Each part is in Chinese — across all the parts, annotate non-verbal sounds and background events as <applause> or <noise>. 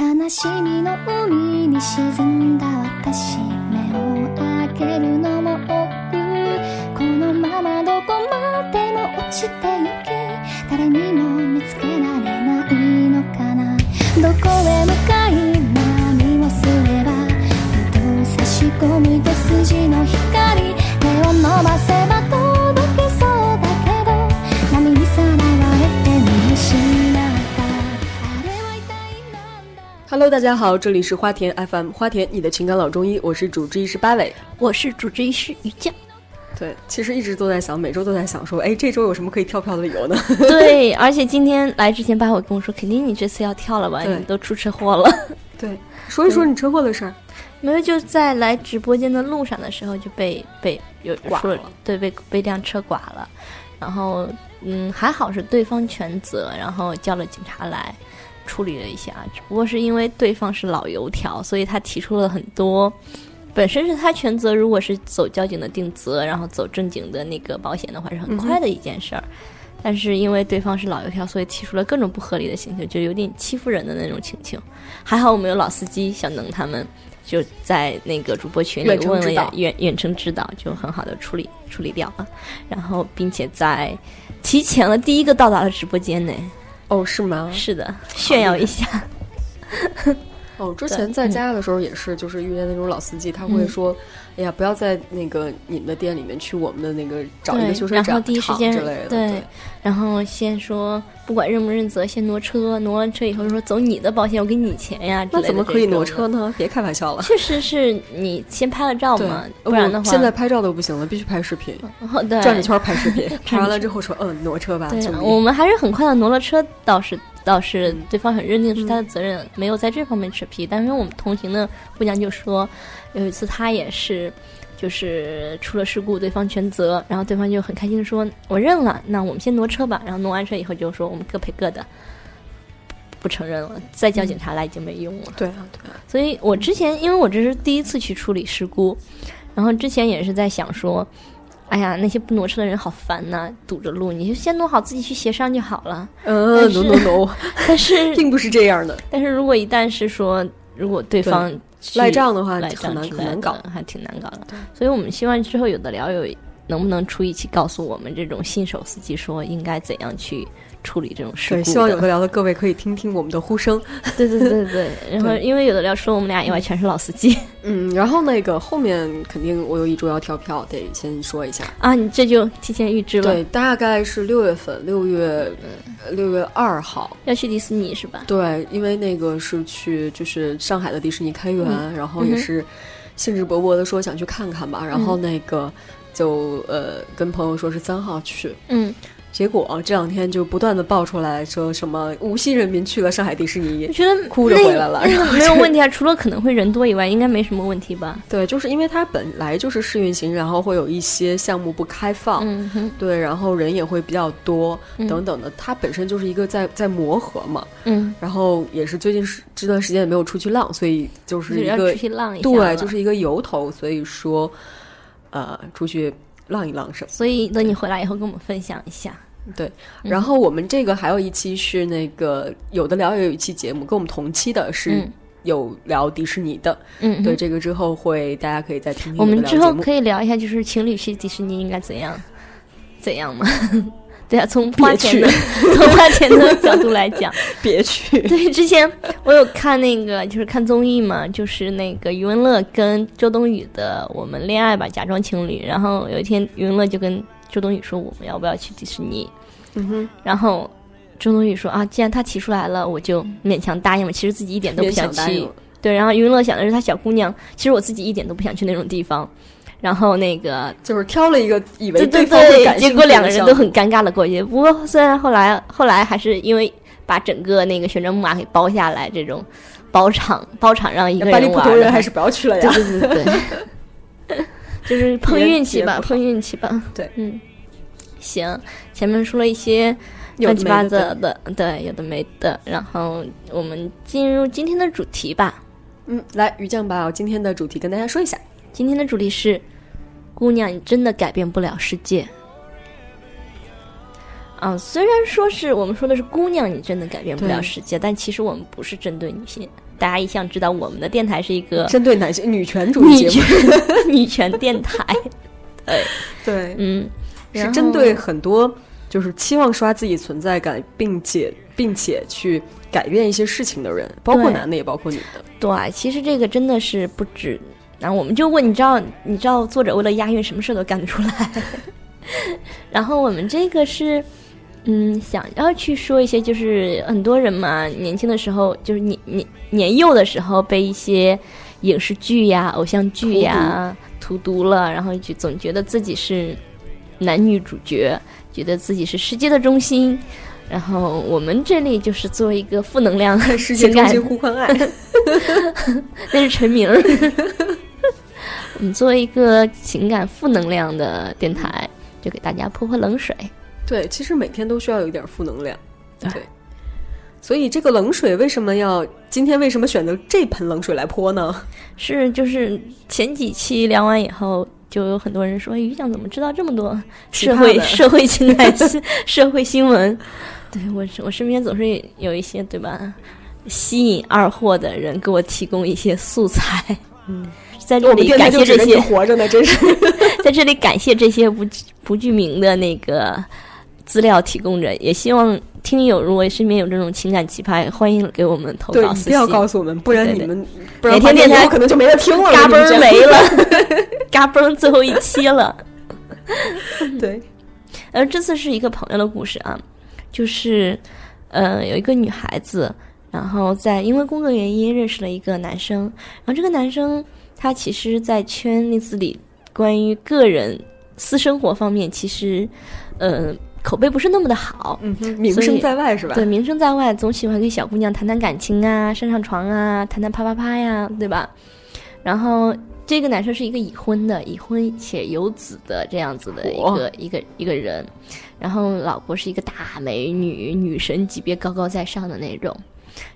悲しみの海に沈んだ私目を開けるのも億劫このままどこまでも落ちてゆき誰にも見つけられないのかなどこへ向かい何をすればふと差し込む一筋の光 Hello，大家好，这里是花田 FM，花田你的情感老中医，我是主治医师八尾。我是主治医师于酱。对，其实一直都在想，每周都在想说，哎，这周有什么可以跳票的理由呢？<laughs> 对，而且今天来之前，八尾跟我说，肯定你这次要跳了吧？你都出车祸了。<laughs> 对，说一说你车祸的事儿。没有，就在来直播间的路上的时候就被被有刮了，对，被被辆车刮了。然后嗯，还好是对方全责，然后叫了警察来处理了一下。只不过是因为对方是老油条，所以他提出了很多。本身是他全责，如果是走交警的定责，然后走正经的那个保险的话，是很快的一件事儿。但是因为对方是老油条，所以提出了各种不合理的请求，就有点欺负人的那种请求。还好我们有老司机小能他们就在那个主播群里问了远远程指导，就很好的处理处理掉了。然后并且在提前了第一个到达了直播间呢。哦，是吗？是的，炫耀一下。哦，之前在家的时候也是，就是遇见那种老司机，他会说，哎呀，不要在那个你们的店里面去我们的那个找一个修车然后厂第一时间之类的。对然后先说不管认不认责，先挪车，挪完车以后说走你的保险，我给你钱呀。那怎么可以挪？车呢？别开玩笑了。确实是你先拍了照嘛，不然的话，现在拍照都不行了，必须拍视频，哦对转着圈拍视频，<laughs> 拍完了之后说，嗯，挪车吧，对。我们还是很快的挪了车，倒是倒是嗯对方很认定是他的责任，没有在这方面扯皮。但是我们同行的姑娘就说，有一次她也是。就是出了事故，对方全责，然后对方就很开心的说：“我认了，那我们先挪车吧。”然后挪完车以后就说：“我们各赔各的，不承认了，再叫警察来已经没用了。对啊，对啊，所以我之前，因为我这是第一次去处理事故，然后之前也是在想说，哎呀，那些不挪车的人好烦呐、堵着路，你就先挪好，自己去协商就好了。嗯，no no no，<laughs> 但是，<laughs> 并不是这样的。但是如果一旦是说，如果对方去赖账的话赖很难账之类的很难搞。还挺难搞的。所以我们希望之后有的聊友能不能出一期告诉我们这种新手司机说应该怎样去处理这种事故对，希望有的聊的各位可以听听我们的呼声。对对对对对。<laughs> 然后因为有的聊除了我们俩以外全是老司机嗯，然后那个后面肯定我有一周要跳票，得先说一下。啊，你这就提前预知了。对，大概是六月份，六月呃六月二号。要去迪士尼是吧？对，因为那个是去就是上海的迪士尼开园，嗯然后也是兴致勃勃的说想去看看吧，然后那个就呃跟朋友说是三号去，嗯，结果、这两天就不断的爆出来说什么无锡人民去了上海迪士尼我，觉得哭着回来了然后没有问题啊，除了可能会人多以外，应该没什么问题吧？对，就是因为它本来就是试运行，然后会有一些项目不开放，嗯，对，然后人也会比较多，嗯。等等的，它本身就是一个在在磨合嘛，嗯，然后也是最近是这段时间也没有出去浪，所以就就是一个出去浪一下对，就是一个由头，所以说，呃，出去浪一浪什么。所以等你回来以后跟我们分享一下。对，嗯然后我们这个还有一期是那个有的聊也有一期节目，跟我们同期的是嗯有聊迪士尼的，嗯，对，嗯，这个之后会大家可以再听听我们之后可以聊一下，就是情侣去迪士尼应该怎样，怎样嘛？对啊，从花钱的从花钱的角度来讲，<laughs> 别去，对，之前我有看那个，就是看综艺嘛，就是那个余文乐跟周冬雨的《我们恋爱吧，假装情侣》。然后有一天，余文乐就跟周冬雨说：“我们要不要去迪士尼嗯哼，？”然后周冬雨说：“啊，既然他提出来了，我就勉强答应了。其实自己一点都不想去。对，然后余文乐想的是他小姑娘，其实我自己一点都不想去那种地方。然后那个就是挑了一个以为对对方会结兴趣的果两个人都很尴尬的过去。不过虽然后来后来还是因为把整个那个旋转木马给包下来，这种包场包场让一个人还是不要去了呀。对对对对，<laughs> 就是碰运气吧，碰运气吧。对，嗯，行，前面说了一些乱七八糟的，对，有的没的，然后我们进入今天的主题吧。嗯，来，于酱把我今天的主题跟大家说一下。今天的主题是：姑娘，你真的改变不了世界。啊，虽然说是我们说的是姑娘，你真的改变不了世界，但其实我们不是针对女性。大家一向知道，我们的电台是一个针对男性女权主义节目，权 <laughs> 女权电台。<laughs> 对，嗯，是针对很多就是期望刷自己存在感，并且并且去改变一些事情的人，包括男的也包括女的。对，其实这个真的是不止。然后我们就问，你知道，你知道作者为了押韵，什么事都干得出来。<laughs> 然后我们这个是，嗯，想要去说一些，就是很多人嘛，年轻的时候，就是年年年幼的时候，被一些影视剧呀、偶像剧呀荼毒了，然后就总觉得自己是男女主角，觉得自己是世界的中心。然后我们这里就是作为一个负能量世界中心呼唤爱，<laughs> 那是陈明儿。我们作为一个情感负能量的电台，就给大家泼泼冷水。对，其实每天都需要有一点负能量。对对，所以这个冷水为什么要今天为什么选择这盆冷水来泼呢？是，就是前几期聊完以后，就有很多人说：“哎于酱怎么知道这么多社会 <laughs> 社会情感新 <laughs> 社会新闻？”对我，我身边总是有一些对吧，吸引二货的人给我提供一些素材。嗯，在这里感谢这些活着呢，真是。<laughs> 在这里感谢这些不不具名的那个资料提供者，也希望听友如果身边有这种情感奇葩，欢迎给我们投，稿私一定要。告诉我们，不然你们不然哪天电台可能就没得听了。嘎嘣没了，<laughs> 嘎嘣最后一期了。<laughs> 讲对，而这次是一个朋友的故事啊，就是呃有一个女孩子，然后在因为工作原因认识了一个男生，然后这个男生他其实，在圈子里关于个人私生活方面，其实呃口碑不是那么的好。嗯哼，名声在外是吧？对，名声在外，总喜欢跟小姑娘谈谈感情啊，上上床啊，谈谈啪啪啪呀，对吧？然后这个男生是一个已婚的，已婚且有子的这样子的一个一个一个人，然后老婆是一个大美女，女神级别高高在上的那种，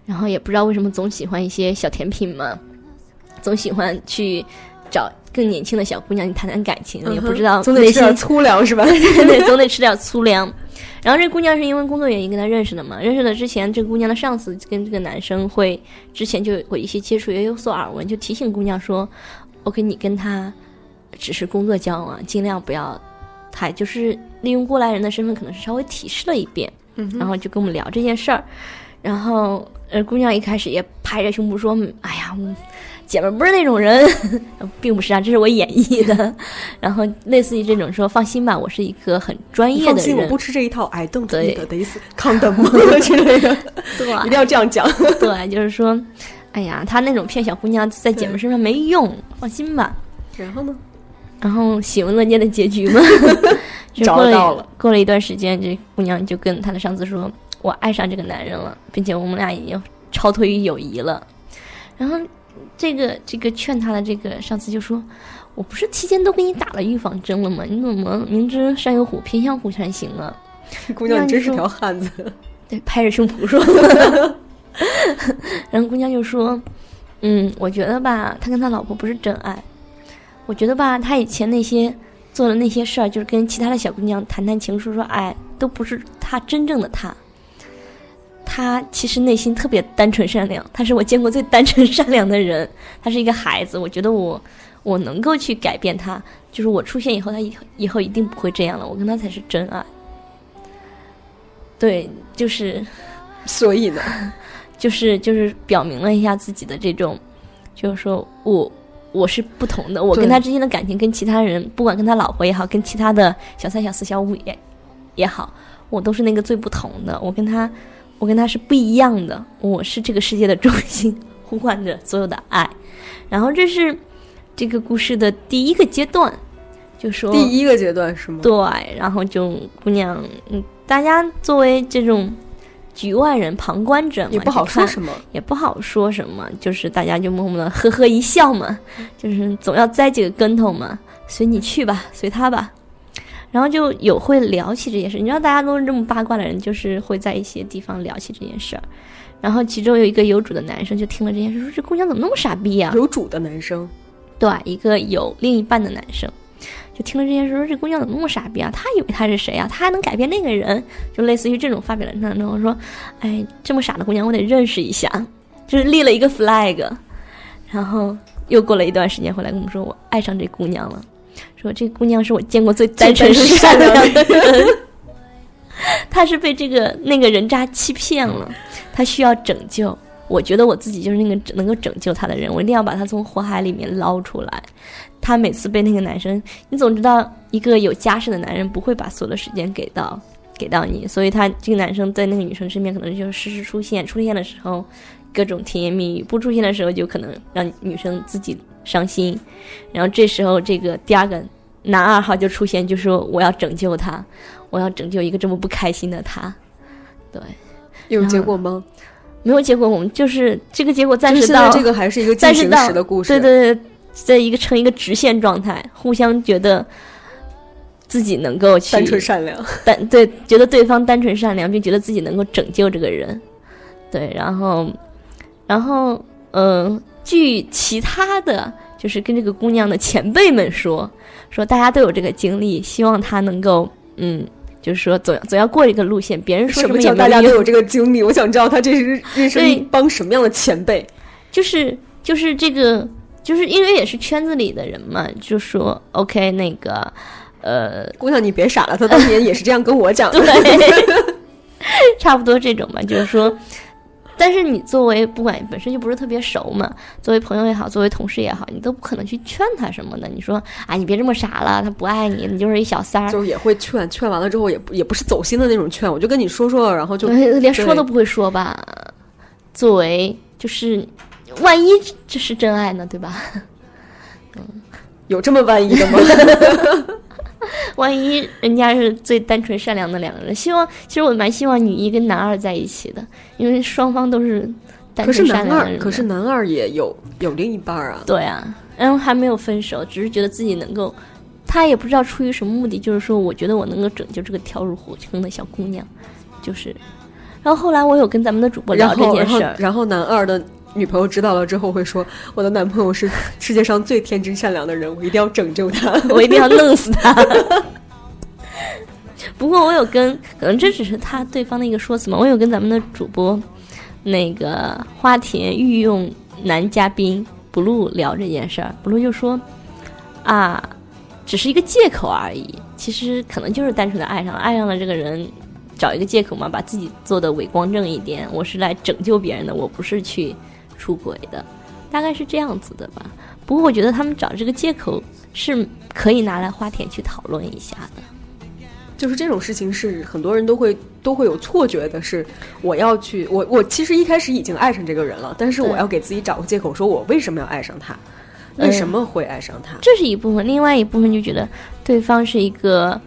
然后也不知道为什么总喜欢一些小甜品嘛，总喜欢去找更年轻的小姑娘去谈谈感情，也不知道嗯总得吃点粗粮是吧？<laughs> 对，总得吃点粗粮。然后这姑娘是因为工作原因跟他认识的嘛，认识了之前，这姑娘的上司跟这个男生会之前就有过一些接触，也有所耳闻，就提醒姑娘说：“OK，你跟他只是工作交往，尽量不要太就是利用过来人的身份，可能是稍微提示了一遍，嗯然后就跟我们聊这件事儿。然后呃，姑娘一开始也拍着胸脯说：“嗯哎呀，我姐们儿不是那种人，<laughs> 并不是啊，这是我演绎的。然后类似于这种说，放心吧，我是一个很专业的人放心，我，不吃这一套。I don't 对 eat this condom <laughs> 之类的，对一定要这样讲。对，就是说，哎呀，他那种骗小姑娘在姐们身上没用，放心吧。然后呢？然后喜闻乐见的结局嘛，<laughs> 就找到了过了一段时间，这姑娘就跟她的上司说：“我爱上这个男人了，并且我们俩已经超脱于友谊了。”然后这个这个劝他的这个上司就说：“我不是提前都给你打了预防针了吗？你怎么明知山有虎，偏向虎山行啊？” <laughs> 姑娘，你真是条汉子。对，拍着胸脯说。<laughs> 然后姑娘就说：“嗯，我觉得吧，他跟他老婆不是真爱。我觉得吧，他以前那些做的那些事儿，就是跟其他的小姑娘谈谈情、说说爱，都不是他真正的他。他其实内心特别单纯善良，他是我见过最单纯善良的人。他是一个孩子，我觉得我我能够去改变他，就是我出现以后，他以后以后一定不会这样了。我跟他才是真爱。对，就是。”所以呢，就是就是表明了一下自己的这种，就是说我我是不同的，我跟他之间的感情跟其他人，不管跟他老婆也好，跟其他的小三、小四、小五也也好，我都是那个最不同的，我跟他我跟他是不一样的，我是这个世界的中心，呼唤着所有的爱。然后这是这个故事的第一个阶段，就说第一个阶段是吗？对，然后就姑娘，嗯，大家作为这种局外人、旁观者嘛，也不好说什么。也不好说什么，就是大家就默默的呵呵一笑嘛，就是总要栽几个跟头嘛，随你去吧，随他吧。然后就有会聊起这件事，你知道大家都是这么八卦的人，就是会在一些地方聊起这件事儿。然后其中有一个有主的男生就听了这件事，说这姑娘怎么那么傻逼呀、有主的男生，对，一个有另一半的男生，就就听了这件事说这姑娘怎么那么傻逼啊？他以为他是谁啊？他还能改变那个人？就类似于这种发表了那种说，哎，这么傻的姑娘我得认识一下，就是立了一个 flag。然后又过了一段时间回来跟我们说，我爱上这姑娘了，说这姑娘是我见过最单纯善良的人。<laughs> 她是被这个那个人渣欺骗了，她需要拯救。我觉得我自己就是那个能够拯救她的人，我一定要把她从火海里面捞出来。她每次被那个男生，你总知道一个有家室的男人不会把所有的时间给到给到你，所以他这个男生在那个女生身边可能就是时时出现，出现的时候各种甜言蜜语，不出现的时候就可能让女生自己伤心。然后这时候这个第二个男二号就出现，就说我要拯救他，我要拯救一个这么不开心的他。对，有结果吗？没有结果，我们就是这个结果暂时到这个还是一个进行时的故事。对对对，在一个成一个直线状态，互相觉得自己能够去单纯善良，单对觉得对方单纯善良，并觉得自己能够拯救这个人。对，然后，然后，嗯，据其他的就是跟这个姑娘的前辈们说，说大家都有这个经历，希望她能够，嗯。就是说，总总要过一个路线。别人说什么叫大家都有这个经历？我想知道他这是认识一帮什么样的前辈？就是就是这个，就是因为也是圈子里的人嘛，就说 OK 那个呃，姑娘你别傻了，他当年也是这样跟我讲的，<laughs> 差不多这种吧，就是说。但是你作为不管本身就不是特别熟嘛，作为朋友也好，作为同事也好，你都不可能去劝他什么的。你说啊，你别这么傻了，他不爱你，你就是一小三儿。就是也会劝，劝完了之后也也不是走心的那种劝，我就跟你说说，然后就连说都不会说吧。作为就是，万一这是真爱呢，对吧？嗯，有这么万一的吗？<laughs> 万一人家是最单纯善良的两个人，希望其实我蛮希望女一跟男二在一起的，因为双方都是单纯善良的人。可是男二也有有另一半啊。对啊，然后还没有分手，只是觉得自己能够，他也不知道出于什么目的，就是说我觉得我能够拯救这个跳入火坑的小姑娘，就是。然后后来我有跟咱们的主播聊这件事儿，然后男二的。女朋友知道了之后会说：“我的男朋友是 <laughs> 世界上最天真善良的人，我一定要拯救他，<laughs> 我一定要弄死他。<laughs> ”不过我有跟，可能这只是他对方的一个说辞嘛。我有跟咱们的主播那个花田御用男嘉宾 blue 聊这件事儿，blue 就说：“啊，只是一个借口而已，其实可能就是单纯的爱上了，爱上了这个人，找一个借口嘛，把自己做的伟光正一点。我是来拯救别人的，我不是去。”出轨的，大概是这样子的吧。不过我觉得他们找这个借口是可以拿来花田去讨论一下的。就是这种事情是很多人都会都会有错觉的，是我要去我我其实一开始已经爱上这个人了，但是我要给自己找个借口，说我为什么要爱上他？为什么会爱上他？这是一部分，另外一部分就觉得对方是一个。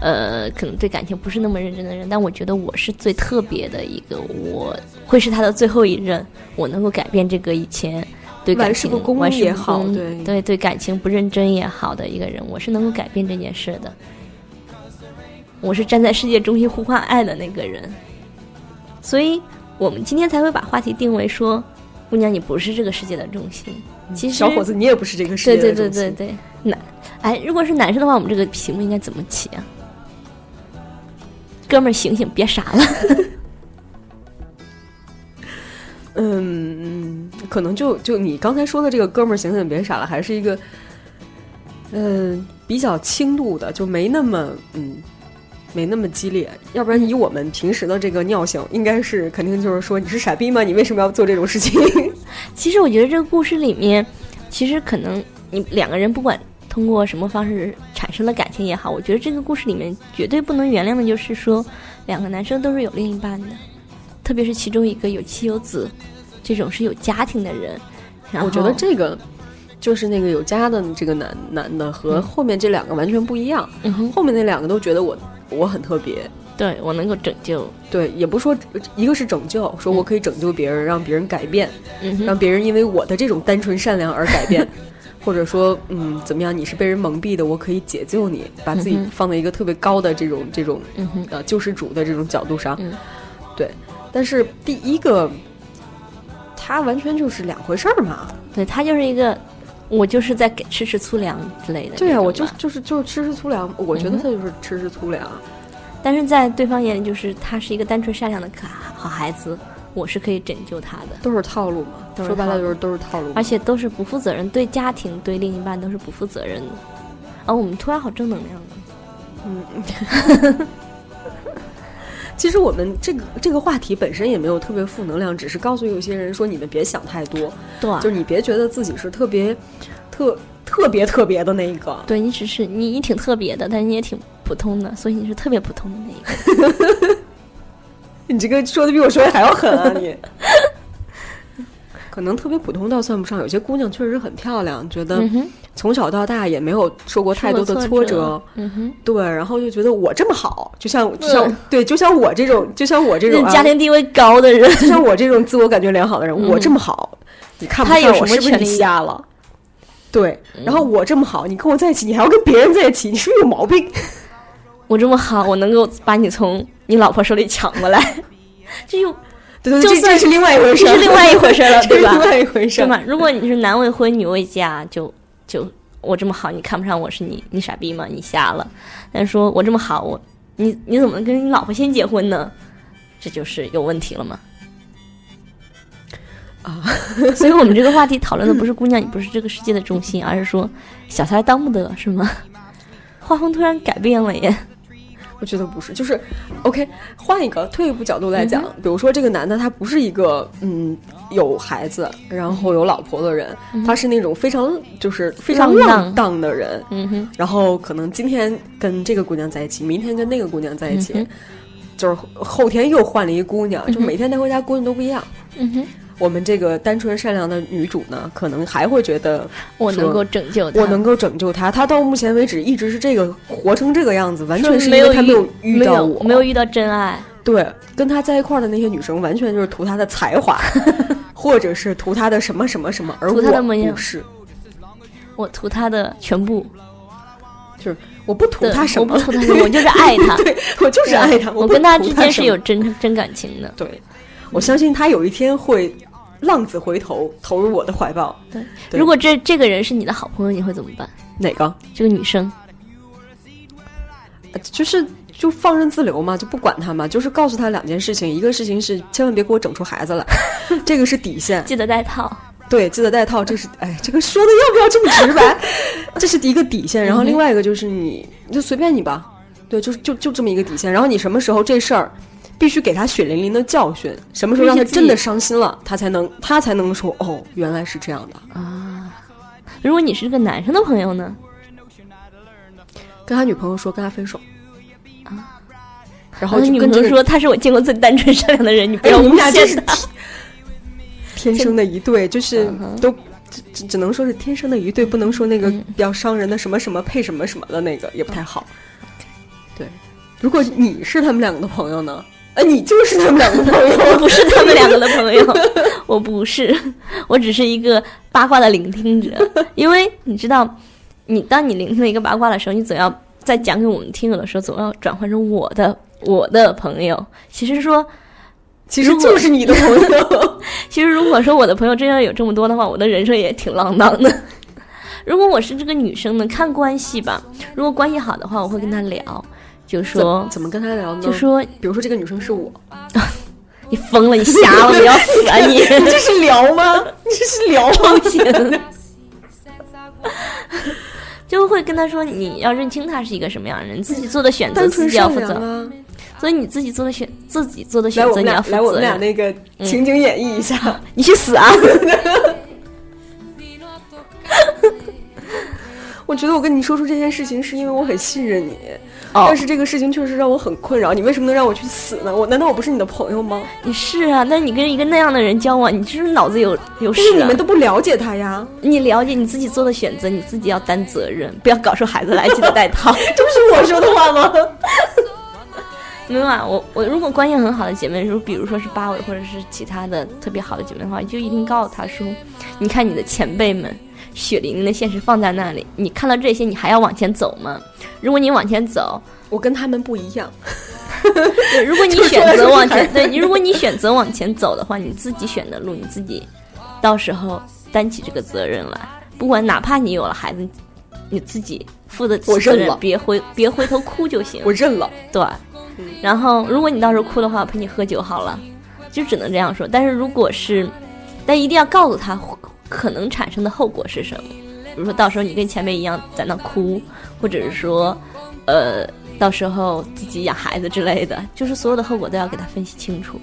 呃，可能对感情不是那么认真的人，但我觉得我是最特别的一个，我会是他的最后一任，我能够改变这个以前对感情玩世不恭对对对感情不认真也好的一个人，我是能够改变这件事的。我是站在世界中心呼唤爱的那个人，所以我们今天才会把话题定为说，姑娘你不是这个世界的中心，其实小伙子你也不是这个世界的中心。对对对对对，男，哎，如果是男生的话，我们这个题目应该怎么起啊？哥们儿，醒醒，别傻了。<laughs> 嗯，可能就就你刚才说的这个“哥们儿，醒醒，别傻了”，还是一个嗯比较轻度的，就没那么嗯没那么激烈。要不然以我们平时的这个尿性，应该是肯定就是说你是傻逼吗？你为什么要做这种事情？<laughs> 其实我觉得这个故事里面，其实可能你两个人不管。通过什么方式产生了感情也好，我觉得这个故事里面绝对不能原谅的就是说，两个男生都是有另一半的，特别是其中一个有妻有子，这种是有家庭的人。我觉得这个就是那个有家的这个男男的和后面这两个完全不一样。后面那两个都觉得我我很特别，对我能够拯救。对，也不说一个是拯救，说我可以拯救别人，让别人改变，让别人因为我的这种单纯善良而改变。<laughs> 或者说，嗯，怎么样？你是被人蒙蔽的，我可以解救你，把自己放在一个特别高的这种这种呃救世主的这种角度上，对。但是第一个，他完全就是两回事儿嘛。对他就是一个我就是在给吃吃粗粮之类的。对啊、我就就是就是吃吃粗粮，我觉得他就是吃吃粗粮。但是在对方眼里，就是他是一个单纯善良的可好孩子，我是可以拯救他的，都是套路嘛，说白了就是都是套路。而且都是不负责任，对家庭、对另一半都是不负责任的。啊，我们突然好正能量嗯。<laughs> 其实我们这个这个话题本身也没有特别负能量，只是告诉有些人说你们别想太多，对啊，就是你别觉得自己是特别特特别特别的那一个。对你只是你你挺特别的，但是你也挺普通的，所以你是特别普通的那一个。<laughs> <laughs> 你这个说的比我说的还要狠啊你！<laughs> 可能特别普通倒算不上，有些姑娘确实很漂亮，觉得从小到大也没有受过太多的挫折，嗯哼，对，然后就觉得我这么好，就像就像、对，就像我这种，就像我这种、啊、家庭地位高的人，就像我这种自我感觉良好的人，我这么好，你看不上我是不是你瞎了？对，然后我这么好，你跟我在一起，你还要跟别人在一起，你是不是有毛病？我这么好，我能够把你从你老婆手里抢过来，<laughs> 这又对对对，就算是另外一回事儿，这是另外一回事了，<laughs> 对吧？另外一回事儿。对吧？如果你是男未婚女未嫁，就就我这么好，你看不上我是你你傻逼吗？你瞎了？但是说我这么好，我你你怎么能跟你老婆先结婚呢？这就是有问题了嘛？啊，<laughs> 所以我们这个话题讨论的不是姑娘，你不是这个世界的中心，而是说小三当不得是吗？画风突然改变了耶！我觉得不是，就是 OK。换一个退一步角度来讲，嗯比如说这个男的他不是一个嗯有孩子然后有老婆的人，他是那种非常就是非常嗯浪荡。浪荡的人，嗯哼，然后可能今天跟这个姑娘在一起，明天跟那个姑娘在一起，嗯就是后天又换了一姑娘，就每天带回家姑娘都不一样。嗯哼，我们这个单纯善良的女主呢，可能还会觉得我能够拯救她，我能够拯救她。她到目前为止一直是这个活成这个样子，完全是没有因为她没有遇到我，没有遇到真爱。对，跟她在一块儿的那些女生，完全就是图她的才华，<laughs> 或者是图她的什么什么什么，而我不是，我图她的全部，就是我不图对他什么，我不图他什么，我就是爱他。<laughs> 对我就是爱他，我跟他之间是有真真感情的。对，我相信他有一天会浪子回头，投入我的怀抱。对，对如果这这个人是你的好朋友，你会怎么办？哪个？这个女生，呃就是就放任自流嘛，就不管他嘛，就是告诉他两件事情，一个事情是千万别给我整出孩子来，<laughs> 这个是底线。记得带套。对，记得带套，这是哎，这个说的要不要这么直白？<laughs> 这是一个底线，然后另外一个就是你，你就随便你吧，对，就是就就这么一个底线。然后你什么时候这事儿必须给他血淋淋的教训，什么时候让他真的伤心了，他才能他才能说哦，原来是这样的啊。如果你是个男生的朋友呢？跟他女朋友说跟他分手啊，然后然后女朋友说他是我见过最单纯善良的人，你不哎，要诬你们俩真是陷他。<laughs> 天生的一对，就是都只只只能说是天生的一对，不能说那个嗯比较伤人的什么什么配什么什么的那个也不太好。对，如果你是他们两个的朋友呢？哎，你就是他们两个的朋友，<laughs> 我不是他们两个的朋友，<laughs> 我不是，我只是一个八卦的聆听者。因为你知道，你当你聆听了一个八卦的时候，你总要在讲给我们听友的时候，总要转换成我的我的朋友。其实说，其实就是你的朋友。<laughs> 其实如果说我的朋友真要有这么多的话，我的人生也挺浪荡的。如果我是这个女生呢，看关系吧。如果关系好的话，我会跟她聊，就说怎么跟他聊呢？就说比如说这个女生是我，<laughs> 你疯了，你瞎了，你要死啊你！你 <laughs> 这是聊吗？你 <laughs> 这是聊吗？不行。就会跟他说，你要认清他是一个什么样的人，自己做的选择自己要负责。所以你自己做的选，自己做的选择你要俩来，我们。俩那个情景演绎一下。你去死啊！我觉得我跟你说出这件事情，是因为我很信任你。哦但是这个事情确实让我很困扰。你为什么能让我去死呢？我难道我不是你的朋友吗？你是啊，但是你跟一个那样的人交往，你是不是脑子有有事啊但是你们？都不了解他呀，你了解你自己做的选择，你自己要担责任，不要搞出孩子来，记得带套。<laughs> 这不是我说的话吗？<laughs> 没有啊，我我如果关系很好的姐妹，如比如说是八尾或者是其他的特别好的姐妹的话，就一定告诉她说，你看你的前辈们血淋淋的现实放在那里，你看到这些，你还要往前走吗？如果你往前走，我跟他们不一样。<laughs> 对，如果你 <laughs> 选择往前，对你，如果你选择往前走的话，你自己选的路，你自己到时候担起这个责任来。不管哪怕你有了孩子，你自己负的我认了别回别回头哭就行。我认了。对，然后如果你到时候哭的话，我陪你喝酒好了，就只能这样说。但是如果是，但一定要告诉他可能产生的后果是什么。比如说到时候你跟前辈一样在那哭，或者是说，呃，到时候自己养孩子之类的，就是所有的后果都要给他分析清楚。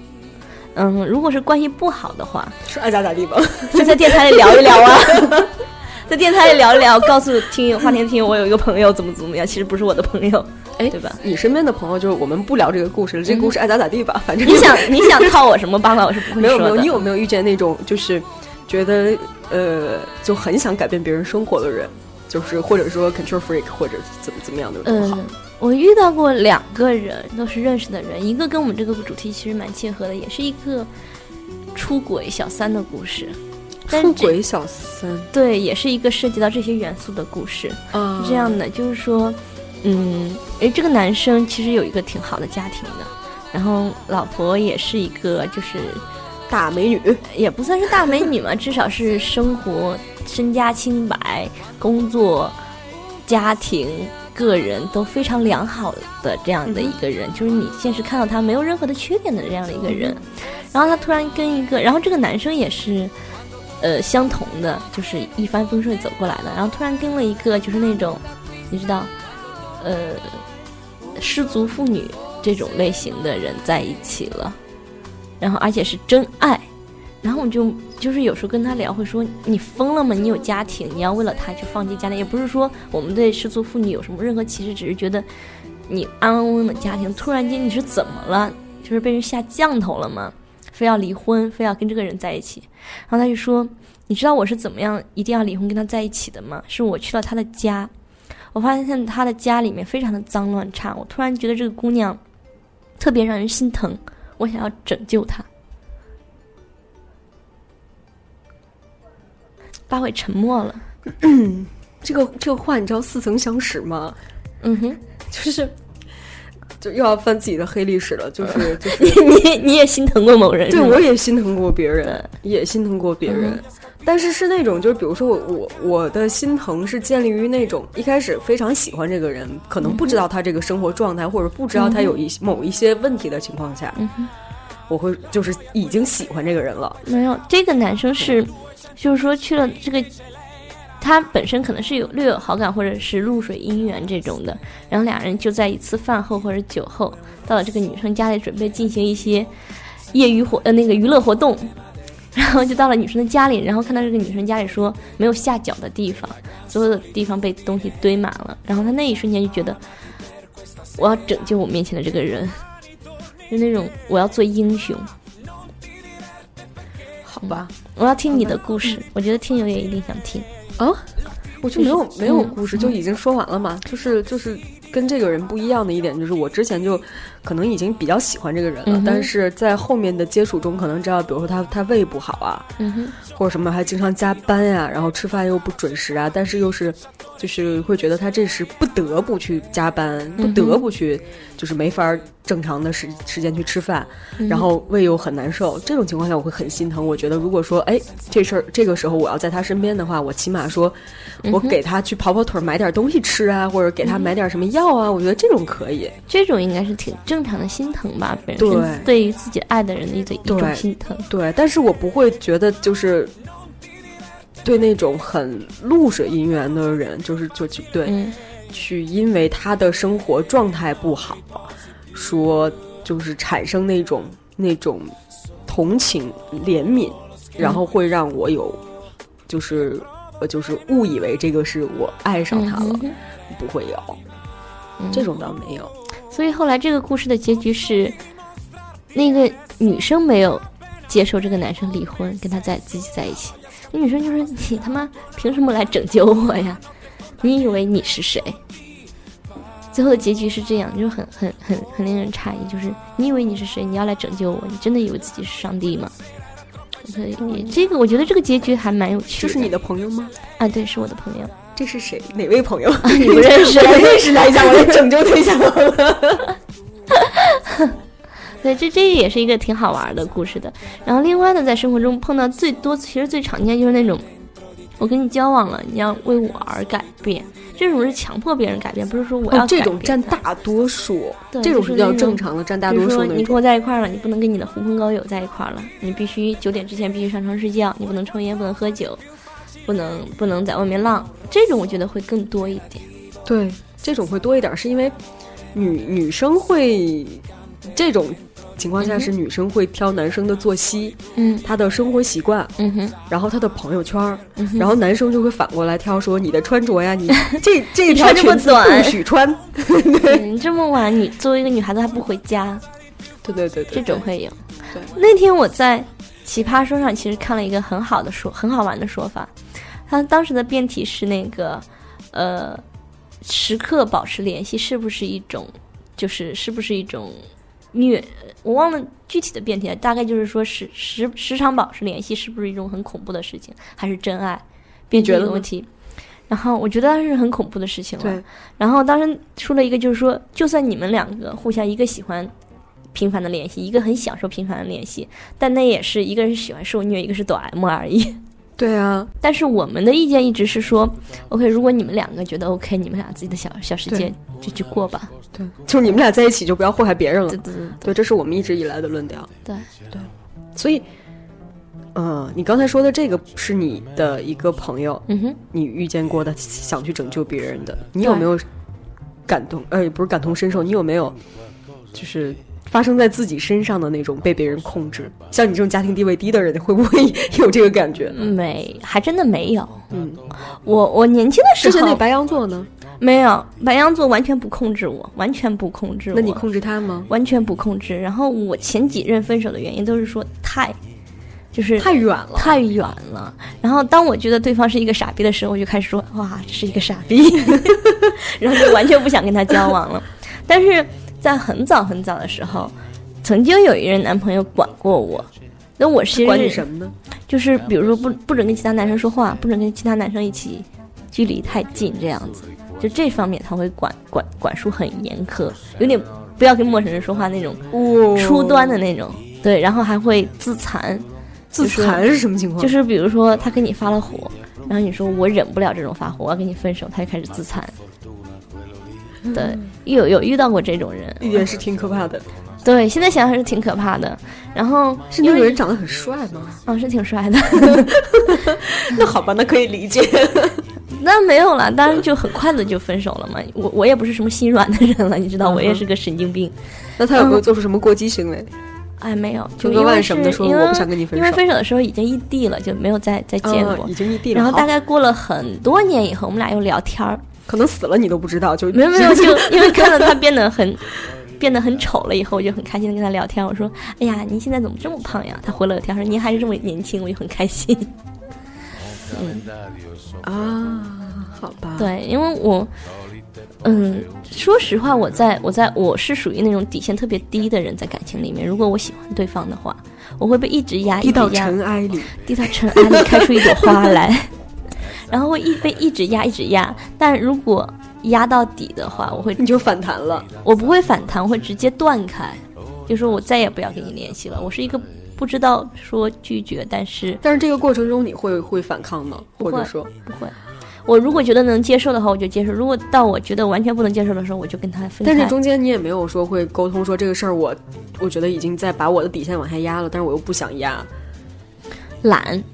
嗯，如果是关系不好的话，说爱咋咋地吧，就在电台里聊一聊啊，<laughs> <laughs> 在电台里聊一聊，告诉听友花田听友，我有一个朋友怎么怎么样，其实不是我的朋友，哎，对吧？你身边的朋友就是我们不聊这个故事了，这个故事爱咋咋地吧，反正你想你想套我什么八卦，我是不会没有没有，说的。你有没有遇见那种就是觉得呃就很想改变别人生活的人，就是或者说 control freak 或者怎么怎么样的人好嗯，我遇到过两个人，都是认识的人，一个跟我们这个主题其实蛮切合的，也是一个出轨小三的故事。出轨小三对，也是一个涉及到这些元素的故事。嗯是这样的，就是说，嗯，哎，这个男生其实有一个挺好的家庭的，然后老婆也是一个，就是大美女，也不算是大美女嘛，<laughs> 至少是生活身家清白，工作、家庭、个人都非常良好的这样的一个人，就是你现实看到他没有任何的缺点的这样的一个人，然后他突然跟一个，然后这个男生也是。呃，相同的就是一帆风顺走过来的，然后突然跟了一个就是那种，你知道，呃，失足妇女这种类型的人在一起了，然后而且是真爱，然后我就就是有时候跟他聊会说你疯了吗？你有家庭，你要为了他去放弃家庭，也不是说我们对失足妇女有什么任何歧视，只是觉得你安安稳稳的家庭，突然间你是怎么了？就是被人下降头了吗？非要离婚，非要跟这个人在一起，然后他就说：“你知道我是怎么样一定要离婚跟他在一起的吗？是我去了他的家，我发现他的家里面非常的脏乱差，我突然觉得这个姑娘特别让人心疼，我想要拯救他。”八尾沉默了。<clears throat> 这个这个话你知道似曾相识吗？嗯哼，就是就又要翻自己的黑历史了，就是 <laughs> 就是你你你也心疼过某人？对，我也心疼过别人，也心疼过别人，但是是那种就是，比如说我我我的心疼是建立于那种一开始非常喜欢这个人，可能不知道他这个生活状态，或者不知道他有一某一些问题的情况下，我会就是已经喜欢这个人了。没有，这个男生是，就是说去了这个，他本身可能是有略有好感，或者是露水姻缘这种的，然后俩人就在一次饭后或者酒后，到了这个女生家里准备进行一些业余活呃那个娱乐活动，然后就到了女生的家里，然后看到这个女生家里说没有下脚的地方，所有的地方被东西堆满了，然后他那一瞬间就觉得我要拯救我面前的这个人，就那种我要做英雄。好吧，我要听你的故事，我觉得听友也一定想听。啊，我就没有没有嗯故事，就已经说完了嘛。就是就是跟这个人不一样的一点，就是我之前就可能已经比较喜欢这个人了，嗯但是在后面的接触中，可能知道，比如说他他胃不好啊，嗯，或者什么还经常加班呀、然后吃饭又不准时啊，但是又是就是会觉得他这是不得不去加班，不得不去就是没法儿正常的时时间去吃饭，然后胃又很难受，这种情况下我会很心疼。我觉得如果说哎这事儿这个时候我要在他身边的话，我起码说我给他去跑跑腿儿，买点东西吃啊，或者给他买点什么药啊，我觉得这种可以。这种应该是挺正常的心疼吧，本对身对于自己爱的人的一种一种心疼。对，但是我不会觉得就是对那种很露水姻缘的人，就是就去对。嗯去因为他的生活状态不好，说就是产生那种那种同情怜悯，然后会让我有就是呃就是误以为这个是我爱上他了，嗯不会有嗯这种倒没有。所以后来这个故事的结局是，那个女生没有接受这个男生离婚，跟他在自己在一起。那女生就说：“你他妈凭什么来拯救我呀？你以为你是谁？”最后的结局是这样，就很很很很令人诧异，就是你以为你是谁？你要来拯救我？你真的以为自己是上帝吗？所以这个我觉得这个结局还蛮有趣的。这是你的朋友吗？啊？对，是我的朋友。这是谁？哪位朋友？啊你不认识 <laughs> 我认识他一下，我来拯救他一下。<laughs> 对，这这也是一个挺好玩的故事的。然后另外呢，在生活中碰到最多，其实最常见就是那种我跟你交往了，你要为我而改变。这种是强迫别人改变，不是说我要、哦、这种占大多数，对这种是比较正常的，占大比如说你跟多数那种。我在一块儿了，你不能跟你的狐朋狗友在一块儿了，你必须九点之前必须上床睡觉，你不能抽烟，不能喝酒，不能不能在外面浪。这种我觉得会更多一点。对，这种会多一点，是因为女女生会这种情况下是女生会挑男生的作息、嗯。他的生活习惯，嗯哼，然后他的朋友圈，嗯哼。然后男生就会反过来挑说你的穿着呀，你 <laughs> 这这条这么裙子短。不许穿。<laughs> 你，这么晚你作为一个女孩子还不回家，对对对对，这种会有。那天我在奇葩说上其实看了一个很好的说，很好玩的说法。他当时的辩题是那个，呃，时刻保持联系是不是一种，就是是不是一种虐？我忘了具体的辩题了，大概就是说时时时常保持联系是不是一种很恐怖的事情，还是真爱？辩题觉得问题。然后我觉得是很恐怖的事情了。然后当时出了一个，就是说，就算你们两个互相一个喜欢频繁的联系，一个很享受频繁的联系，但那也是一个人喜欢受虐，一个是抖 M 而已。对啊，但是我们的意见一直是说，OK，如果你们两个觉得 OK，你们俩自己的小小世界就去过吧。对，就是你们俩在一起就不要祸害别人了对。对对对，这是我们一直以来的论调。对对，所以，呃，你刚才说的这个是你的一个朋友，嗯哼，你遇见过的想去拯救别人的，你有没有感同？呃，不是感同身受，你有没有就是发生在自己身上的那种被别人控制？像你这种家庭地位低的人，会不会有这个感觉？没，还真的没有。嗯，我我年轻的时候之前那白羊座呢？没有，白羊座完全不控制我，完全不控制我。那你控制他吗？完全不控制。然后我前几任分手的原因都是说太，就是太远了，太远了。然后当我觉得对方是一个傻逼的时候，我就开始说哇，这是一个傻逼，<laughs> 然后就完全不想跟他交往了。但是在很早很早的时候，曾经有一任男朋友管过我。那我其实管你什么呢？就是比如说不不准跟其他男生说话，不准跟其他男生一起距离太近这样子。就这方面他会管管管束很严苛，有点不要跟陌生人说话那种哦初端的那种。对，然后还会自残，自残是什么情况？就是比如说他跟你发了火，然后你说我忍不了这种发火，我要跟你分手，他就开始自残。对，有有遇到过这种人，也是挺可怕的。对，现在想想是挺可怕的。然后是那个人长得很帅吗？嗯，是挺帅的。<laughs> <laughs> 那好吧，那可以理解。<laughs> 那没有了，当然就很快的就分手了嘛。我我也不是什么心软的人了，你知道，我也是个神经病。那他有没有做出什么过激行为？哎，没有，就因为腕什么的说是因为我不想跟你分因为手分手的时候已经异地了，就没有再再见过啊。已经异地了。然后大概过了很多年以后，我们俩又聊天儿，可能死了你都不知道，就没有没有，<laughs> 就因为看到他变得很 <laughs> 变得很丑了以后，我就很开心的跟他聊天。我说：“哎呀，您现在怎么这么胖呀？”他回了我条说：“您还是这么年轻。”我就很开心。嗯啊，好吧，对，因为我，嗯，说实话，我在我在我是属于那种底线特别低的人，在感情里面，如果我喜欢对方的话，我会被一直压，低到一直压，尘埃里。低到尘埃里开出一朵花来，<laughs> 然后会一被一直压一直压。但如果压到底的话，我会你就反弹了，我不会反弹，我会直接断开，就说我再也不要跟你联系了。我是一个不知道说拒绝，但是但是这个过程中你会会反抗吗？或者说，不会。我如果觉得能接受的话，我就接受；如果到我觉得完全不能接受的时候，我就跟他分开。但是中间你也没有说会沟通说这个事儿，我我觉得已经在把我的底线往下压了，但是我又不想压。懒，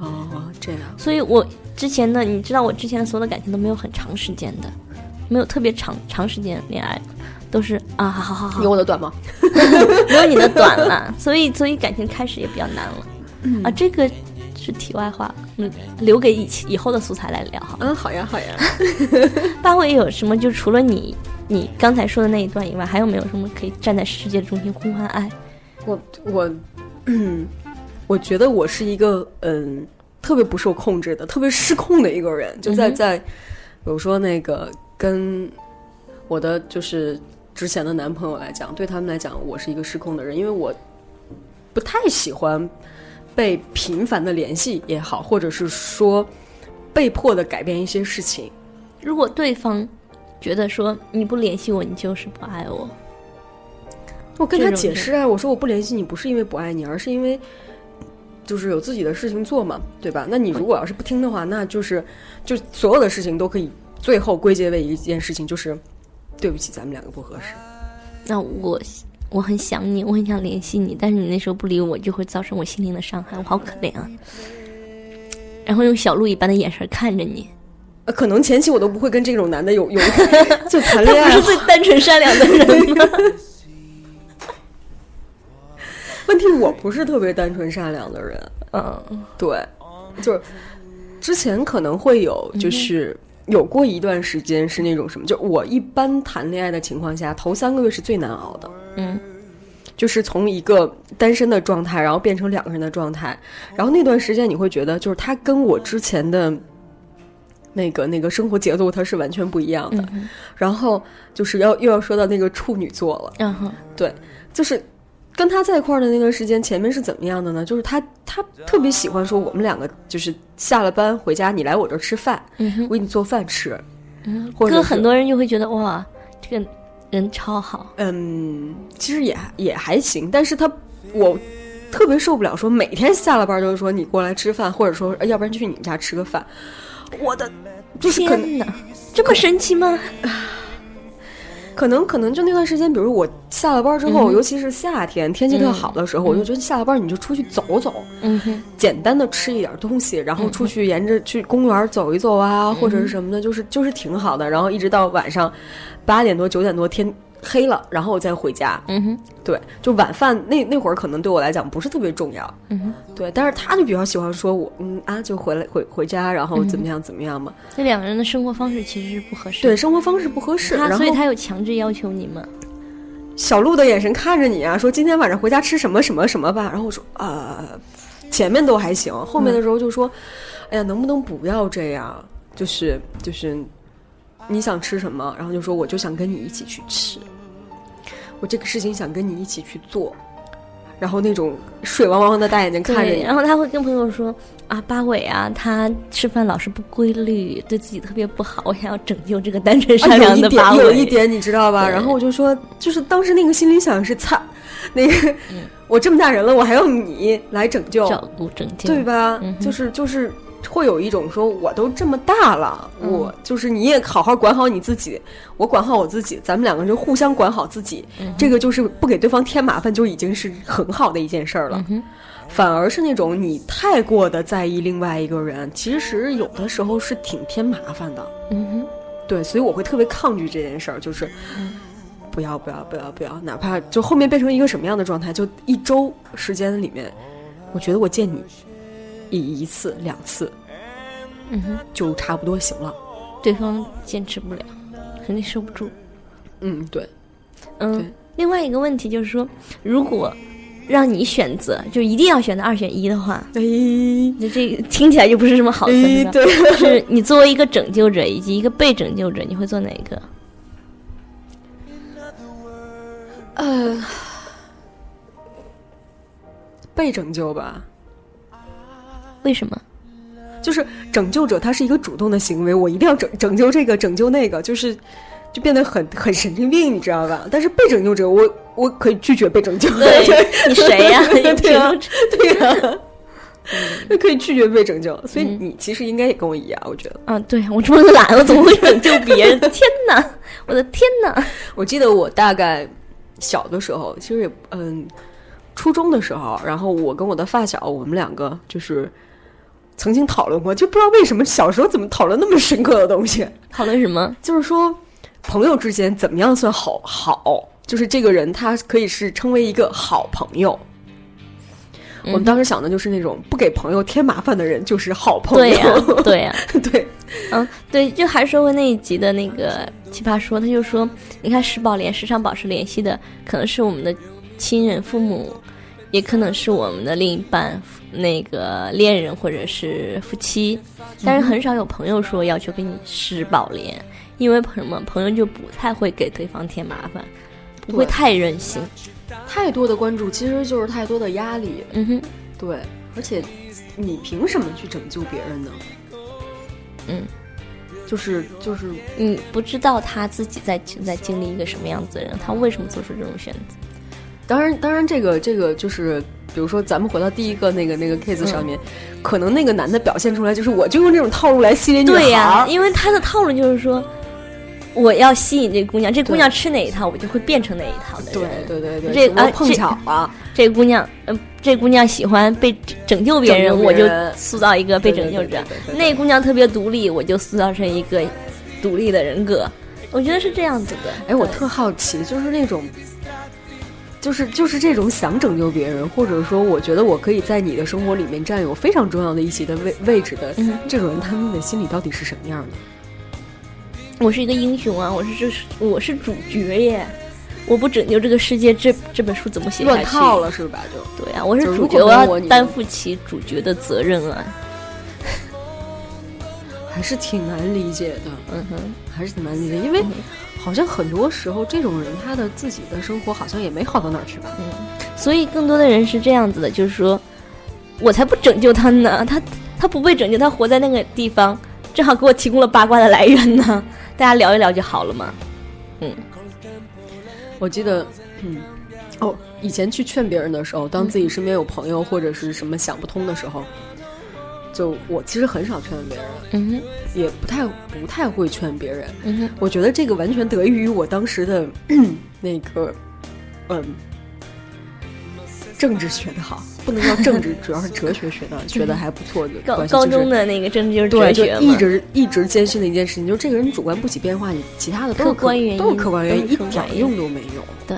哦，这样，所以我之前的你知道，我之前的所有的感情都没有很长时间的，没有特别长长时间恋爱，都是啊，好好好好，有我的短吗？<laughs> 没有你的短了，所以所以感情开始也比较难了。嗯啊，这个是题外话，嗯，留给以期以后的素材来聊哈。嗯，好呀，好呀。八位有什么？就除了你你刚才说的那一段以外，还有没有什么可以站在世界的中心呼唤爱？我我，嗯，我觉得我是一个嗯特别不受控制的、特别失控的一个人。就在嗯在，比如说那个跟我的就是之前的男朋友来讲，对他们来讲，我是一个失控的人，因为我不太喜欢被频繁的联系也好，或者是说被迫的改变一些事情。如果对方觉得说你不联系我，你就是不爱我，我跟他解释啊，我说我不联系你不是因为不爱你，而是因为就是有自己的事情做嘛，对吧？那你如果要是不听的话，那就是就所有的事情都可以最后归结为一件事情，就是对不起，咱们两个不合适。那我我很想你，我很想联系你，但是你那时候不理我，就会造成我心灵的伤害，我好可怜啊。然后用小鹿一般的眼神看着你，呃，可能前期我都不会跟这种男的有有 <laughs> 就谈恋爱他不是，最单纯善良的人吗？问题我不是特别单纯善良的人，嗯。对，就是之前可能会有，就是有过一段时间是那种什么，就我一般谈恋爱的情况下，头三个月是最难熬的，嗯。就是从一个单身的状态，然后变成两个人的状态，然后那段时间你会觉得，就是他跟我之前的。那个那个生活节奏他是完全不一样的，嗯然后就是要又要说到那个处女座了，嗯哼。对，就是跟他在一块儿的那段时间，前面是怎么样的呢？就是他他特别喜欢说我们两个就是下了班回家，你来我这儿吃饭，嗯我给你做饭吃，嗯，或者很多人就会觉得哇，这个人超好，嗯，其实也也还行，但是他我特别受不了说每天下了班就是说你过来吃饭，或者说呃要不然去你们家吃个饭，我的就是可能天哪，这么神奇吗？<laughs> 可能可能就那段时间，比如我下了班之后，嗯尤其是夏天天气特好的时候，我就觉得下了班你就出去走走，嗯，简单的吃一点东西，然后出去沿着去公园走一走啊，或者是什么的，就是就是挺好的。然后一直到晚上八点多九点多天黑了，然后我再回家。嗯哼，对，就晚饭那那会儿可能对我来讲不是特别重要。嗯哼，对，但是他就比较喜欢说我嗯啊就回来回回家，然后怎么样怎么样嘛。那两个人的生活方式其实是不合适对，生活方式不合适，然后他所以他有强制要求你们。小鹿的眼神看着你啊，说今天晚上回家吃什么什么什么吧。然后我说啊、前面都还行，后面的时候就说，哎呀，能不能不要这样？就是就是，你想吃什么？然后就说我就想跟你一起去吃，我这个事情想跟你一起去做。然后那种水汪汪的大眼睛看着，你，然后他会跟朋友说啊，八尾啊，他吃饭老是不规律，对自己特别不好，我想要拯救这个单纯善良的八尾。有一点你知道吧？然后我就说，就是当时那个心里想是，擦，那个、<laughs> 我这么大人了，我还要你来拯救，照顾拯救，对吧？嗯就是就是会有一种说，我都这么大了，嗯我就是你也好好管好你自己，我管好我自己，咱们两个人就互相管好自己，嗯这个就是不给对方添麻烦，就已经是很好的一件事儿了。嗯，反而是那种你太过的在意另外一个人，其实有的时候是挺添麻烦的。嗯哼，对，所以我会特别抗拒这件事儿，就是。不要不要不要不要，哪怕就后面变成一个什么样的状态，就一周时间里面，我觉得我见你一一次两次，嗯哼，就差不多行了。对方坚持不了，肯定受不住。嗯，对，嗯，另外一个问题就是说，如果让你选择，就一定要选择二选一的话，哎，那这个听起来就不是什么好词，是吧？哎对，就是你作为一个拯救者以及一个被拯救者，你会做哪一个？呃，被拯救吧，为什么？就是拯救者，他是一个主动的行为，我一定要拯拯救这个，拯救那个，就是就变得很很神经病，你知道吧？但是被拯救者，我我可以拒绝被拯救，对你谁呀、<laughs> 你对啊凭什么对呀、那 <laughs> 可以拒绝被拯救，所以嗯你其实应该也跟我一样，我觉得。啊，对我这么懒，我怎么会拯救别人？<laughs> 天哪，我的天哪！我记得我大概小的时候，其实也嗯，初中的时候，然后我跟我的发小，我们两个就是曾经讨论过，就不知道为什么小时候怎么讨论那么深刻的东西，讨论什么？就是说朋友之间怎么样算好好，就是这个人他可以是称为一个好朋友。我们当时想的就是那种不给朋友添麻烦的人就是好朋友。对呀、友，对呀、<laughs> 对。嗯，对，就还说回那一集的那个奇葩说，他就说，你看石宝莲时常保持联系的，可能是我们的亲人、父母，也可能是我们的另一半、那个恋人或者是夫妻，但是很少有朋友说要求跟你施宝莲，因为朋什么？朋友就不太会给对方添麻烦，不会太任性。太多的关注其实就是太多的压力，嗯哼，对，而且你凭什么去拯救别人呢？嗯，就是就是，你不知道他自己在在经历一个什么样子的人，他为什么做出这种选择？当然当然，这个这个就是比如说咱们回到第一个那个那个 case 上面，可能那个男的表现出来就是我就用这种套路来吸引女孩儿。对呀、因为他的套路就是说，我要吸引这姑娘，这姑娘吃哪一套，我就会变成哪一套的对人。对对对，这啊碰巧啊，<laughs> 这姑娘，嗯、这姑娘喜欢被拯救别人，我就塑造一个被拯救者那姑娘特别独立，我就塑造成一个独立的人格。我觉得是这样子的。哎，我特好奇，就是那种，就是就是这种想拯救别人，或者说我觉得我可以在你的生活里面占有非常重要的一席的位位置的、嗯这种人，他们的心里到底是什么样的？我是一个英雄啊，我是这是我是主角耶！我不拯救这个世界，这这本书怎么写下去？乱套了是吧？就对啊，我是主角，我要担负起主角的责任啊。<laughs> 还是挺难理解的，嗯哼，还是挺难理解，因为好像很多时候这种人他的自己的生活好像也没好到哪儿去吧？嗯所以更多的人是这样子的，就是说，我才不拯救他呢，<laughs> 他他不被拯救，他活在那个地方，正好给我提供了八卦的来源呢，<laughs> 大家聊一聊就好了嘛。嗯我记得，嗯，哦，以前去劝别人的时候，当自己身边有朋友或者是什么想不通的时候，就我其实很少劝别人，嗯，也不太不太会劝别人。嗯，我觉得这个完全得益于我当时的 <clears throat> 那个，嗯，政治学的好，<laughs> 不能叫政治，主要是哲学学的学的还不错的高。高中的那个政治就是哲对，就，一直一直坚信的一件事情，就是这个人主观不起变化，你其他的都是客观原因都是客观原因，一点用都没有。对，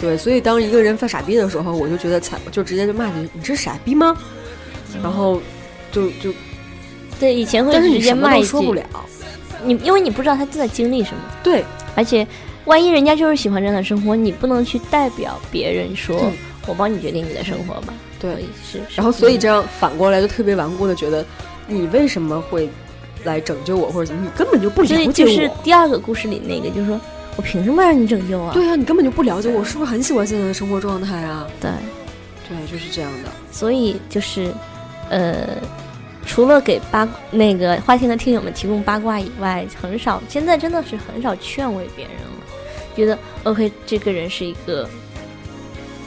对，所以当一个人犯傻逼的时候，我就觉得才就直接就骂你：“你是傻逼吗？”然后就就，对，以前会直接什么骂一句说不，了。你因为你不知道他正在经历什么，对，而且万一人家就是喜欢这样的生活，你不能去代表别人说嗯我帮你决定你的生活吧。对是，是然后所以这样反过来就特别顽固的觉得，你为什么会来拯救我，或者怎么，你根本就不了解我。就是第二个故事里那个，就是说我凭什么让你拯救啊？对啊，你根本就不了解我，是不是很喜欢现在的生活状态啊？对，对，就是这样的。所以就是呃，除了给八那个花田的听友们提供八卦以外，很少现在真的是很少劝慰别人了。觉得 OK，这个人是一个。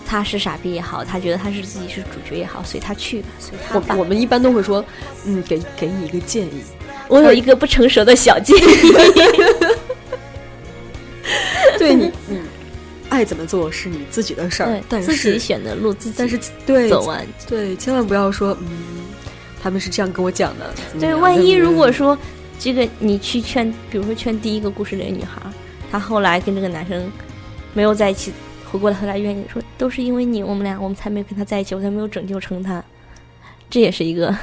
他是傻逼也好，他觉得他是自己是主角也好，随他去吧，随他吧。我我们一般都会说，嗯，给给你一个建议，我有一个不成熟的小建议，<laughs> 爱怎么做是你自己的事儿对，但自己选的路，自己但是对走完。对，千万不要说，嗯，他们是这样跟我讲的。对，万一如果说这个你去劝，比如说劝第一个故事里的女孩，她后来跟这个男生没有在一起，回过头来怨你说都是因为你，我们俩我们才没有跟他在一起，我才没有拯救成他，这也是一个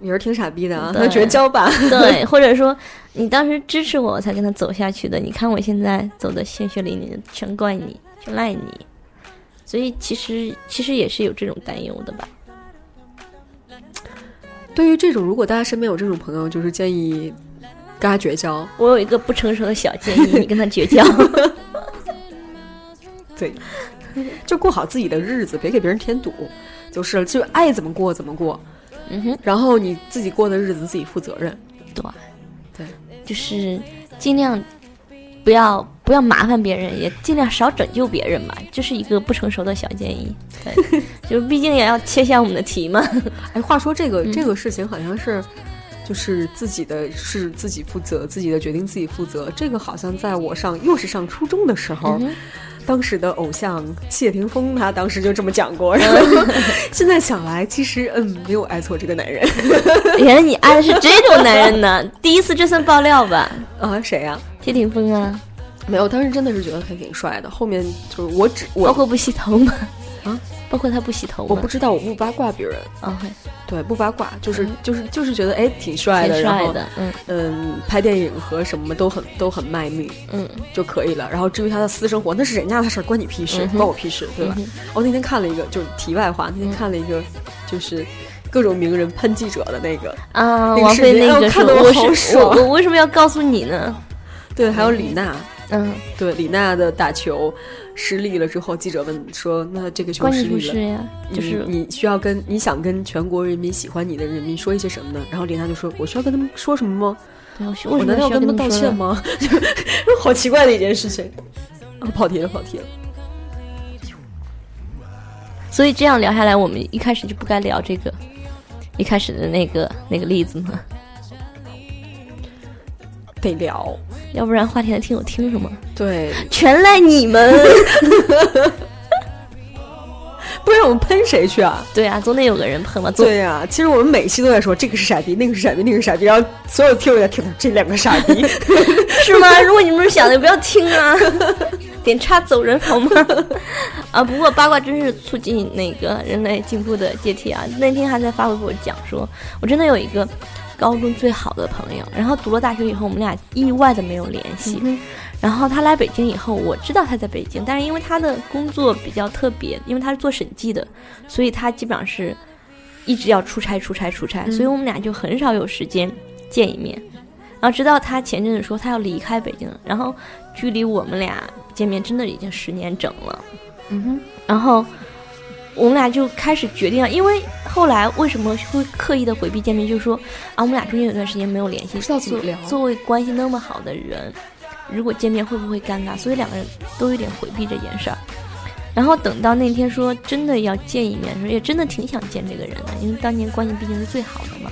也是挺傻逼的啊，对他绝交吧？对，<laughs> 或者说你当时支持我，我才跟他走下去的。你看我现在走的鲜血淋漓的，全怪你，全赖你。所以其实其实也是有这种担忧的吧。对于这种，如果大家身边有这种朋友，就是建议跟他绝交。我有一个不成熟的小建议，你跟他绝交。<laughs> 对，就过好自己的日子，别给别人添堵，就是就爱怎么过怎么过。嗯哼，然后你自己过的日子自己负责任。对对，就是尽量不要不要麻烦别人，也尽量少拯救别人吧。就是一个不成熟的小建议。对，<laughs> 就毕竟也要切下我们的题嘛。哎，话说这个、嗯这个事情好像是，就是自己的是自己负责，自己的决定自己负责。这个好像在我上又是上初中的时候，当时的偶像谢霆锋他当时就这么讲过。嗯然后 <laughs> 现在想来，其实嗯没有爱错这个男人 <laughs> 原来你爱的是这种男人呢？<laughs> 第一次这算爆料吧？啊，谁呀、谢霆锋啊，没有，当时真的是觉得他挺帅的。后面就是我只我包括不洗头吗？啊，包括他不洗头？我不知道，我不八卦别人，哦，会对，不八卦，就是、嗯。就是就是觉得哎挺帅的，挺然后帅的，嗯。嗯，拍电影和什么都很都很卖命嗯。就可以了。然后至于他的私生活，那是人家的事儿，关你屁事，关我屁事，对吧？嗯我、那天看了一个，就是题外话，那天看了一个，就是各种名人喷记者的那个，啊，那个王菲那个，看得我好爽。我为什么要告诉你呢？对，还有李娜，嗯，对李娜的打球失利了之后，记者问说：“那这个球失利了？就是你你需要跟你想跟全国人民喜欢你的人民说一些什么呢？”然后李娜就说：“我需要跟他们说什么吗？对我我难道要跟他们道歉吗？吗？”就 <laughs> 好奇怪的一件事情。啊，<laughs> 跑题了，跑题了。<laughs> 所以这样聊下来，我们一开始就不该聊这个一开始的那个那个例子吗？得聊，要不然话题的听友听什么？对，全赖你们。<laughs> 不然我们喷谁去啊？对啊，总得有个人喷嘛。对呀，其实我们每期都在说这个是傻逼，那个是傻逼，那个是傻逼，然后所有听友在听这两个傻逼，<laughs> 是吗？如果你们是想的，不要听啊，点叉走人好吗？<laughs> 啊，不过八卦真是促进那个人类进步的阶梯啊！那天还在发微博讲说，我真的有一个高中最好的朋友，然后读了大学以后，我们俩意外的没有联系。然后他来北京以后，我知道他在北京，但是因为他的工作比较特别，因为他是做审计的，所以他基本上是一直要出差、出差、出差，所以我们俩就很少有时间见一面。然后直到他前阵子说他要离开北京，然后距离我们俩见面真的已经十年整了。嗯哼，然后我们俩就开始决定了，因为后来为什么会刻意的回避见面，就是说啊，我们俩中间有段时间没有联系，不知道怎么聊。作为关系那么好的人。如果见面会不会尴尬？所以两个人都有点回避这件事儿。然后等到那天说真的要见一面的时候，也真的挺想见这个人的，因为当年关系毕竟是最好的嘛。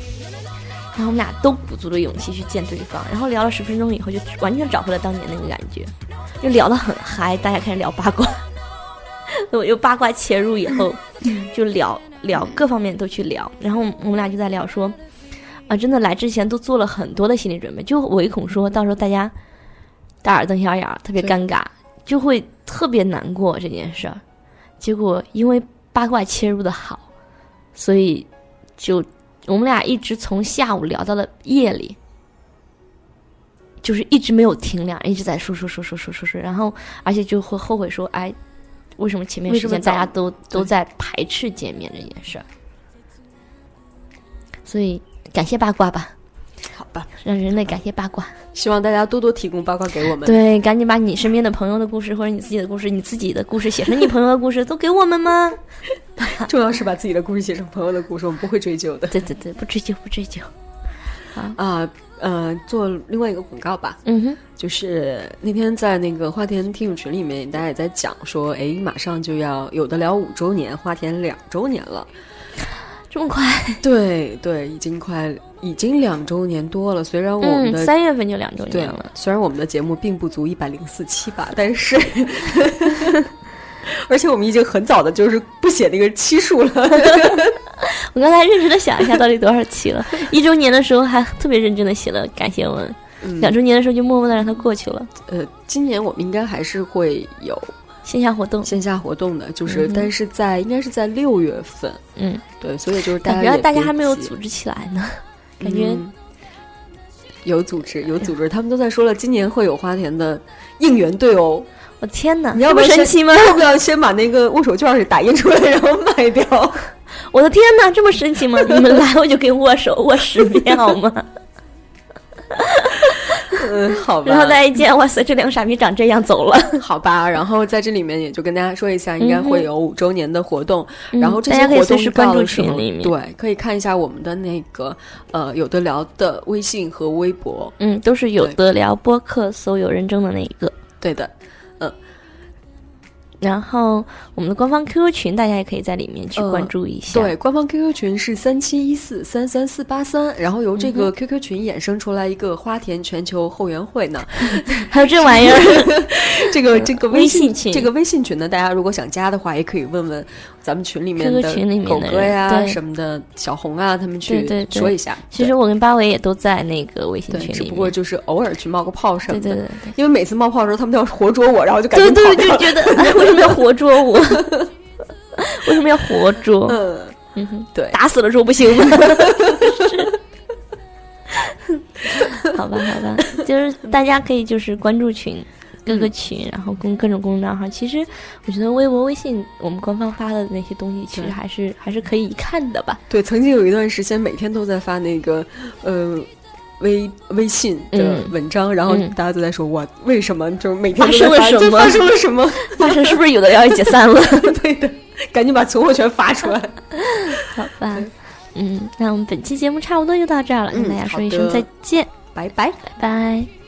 然后我们俩都鼓足了勇气去见对方，然后聊了十分钟以后，就完全找回了当年那个感觉，就聊得很嗨，大家开始聊八卦。<laughs> 我又八卦切入以后，就聊聊各方面都去聊。然后我们俩就在聊说，啊，真的来之前都做了很多的心理准备，就唯恐说到时候大家。大眼瞪小眼，特别尴尬，就会特别难过这件事儿。结果因为八卦切入的好，所以就我们俩一直从下午聊到了夜里，就是一直没有停，两人一直在说说说说说说说，然后而且就会后悔说，哎，为什么前面时间大家都都在排斥见面这件事儿？所以感谢八卦吧。好吧，让人类感谢八卦。希望大家多多提供八卦给我们。对，赶紧把你身边的朋友的故事，或者你自己的故事，你自己的故事写成你朋友的故事，都给我们吗？<laughs> 重要是把自己的故事写成朋友的故事，我们不会追究的。对对对，不追究，不追究。好啊，呃，做另外一个广告吧。嗯哼，就是那天在那个花田听友群里面，大家也在讲说，哎，马上就要有的聊五周年，花田两周年了。这么快？对对，已经快，已经两周年多了。虽然我们的三月份就两周年了，虽然我们的节目并不足一百零四期吧，但是，<laughs> 而且我们已经很早的就是不写那个期数了。<laughs> 我刚才认真的想一下，到底多少期了？<laughs> 一周年的时候还特别认真的写了感谢文，两周年的时候就默默的让它过去了。呃，今年我们应该还是会有。线下活动，线下活动的，就是，但是在应该是在六月份，嗯，对，所以就是感觉大家还没有组织起来呢，感觉有组织，有组织，他们都在说了，今年会有花田的应援队哦，我天哪，你要不神奇吗？<laughs> 要不要先把那个握手券给打印出来，然后卖掉？<laughs> 我的天哪，这么神奇吗？你们来我就给握手，握十遍好吗？<laughs> 嗯，好吧。然后大家一见，哇塞，这两个傻逼长这样走了，好吧。然后在这里面也就跟大家说一下，应该会有五周年的活动，然后这些活动是关注群里面，对，可以看一下我们的那个呃有的聊的微信和微博，嗯，都是有的聊播客搜有认证的那一个，对的。然后我们的官方 QQ 群，大家也可以在里面去关注一下。对，官方 QQ 群是三七一四三三四八三，然后由这个 QQ 群衍生出来一个花田全球后援会呢。<laughs> 还有这玩意儿，<laughs> 这个这个微信群，这个微信群呢，大家如果想加的话，也可以问问咱们群里面的狗哥呀什么的，小红啊，他们去说一下。其实我跟八维也都在那个微信群里，只不过就是偶尔去冒个泡什么的。对对对，因为每次冒泡的时候，他们都要活捉我，然后就感觉对对，就觉得。<laughs> 为什么要活捉我？<laughs> 为什么要活捉？嗯哼，对，打死了说不行吗？<laughs> 好吧，好吧，就是大家可以就是关注群，各个群，然后公各种公众账号。其实我觉得微博、微信我们官方发的那些东西，其实还是还是可以看的吧。对，曾经有一段时间，每天都在发那个，呃。微微信的文章，然后大家都在说我为什么就每天发生了什么？发生了什么？<laughs> 发生是不是有的要解散了？<laughs> 对的，赶紧把存货全发出来。<laughs> 好吧，嗯，那我们本期节目差不多就到这儿了，跟大家说一声再见，拜拜，拜拜。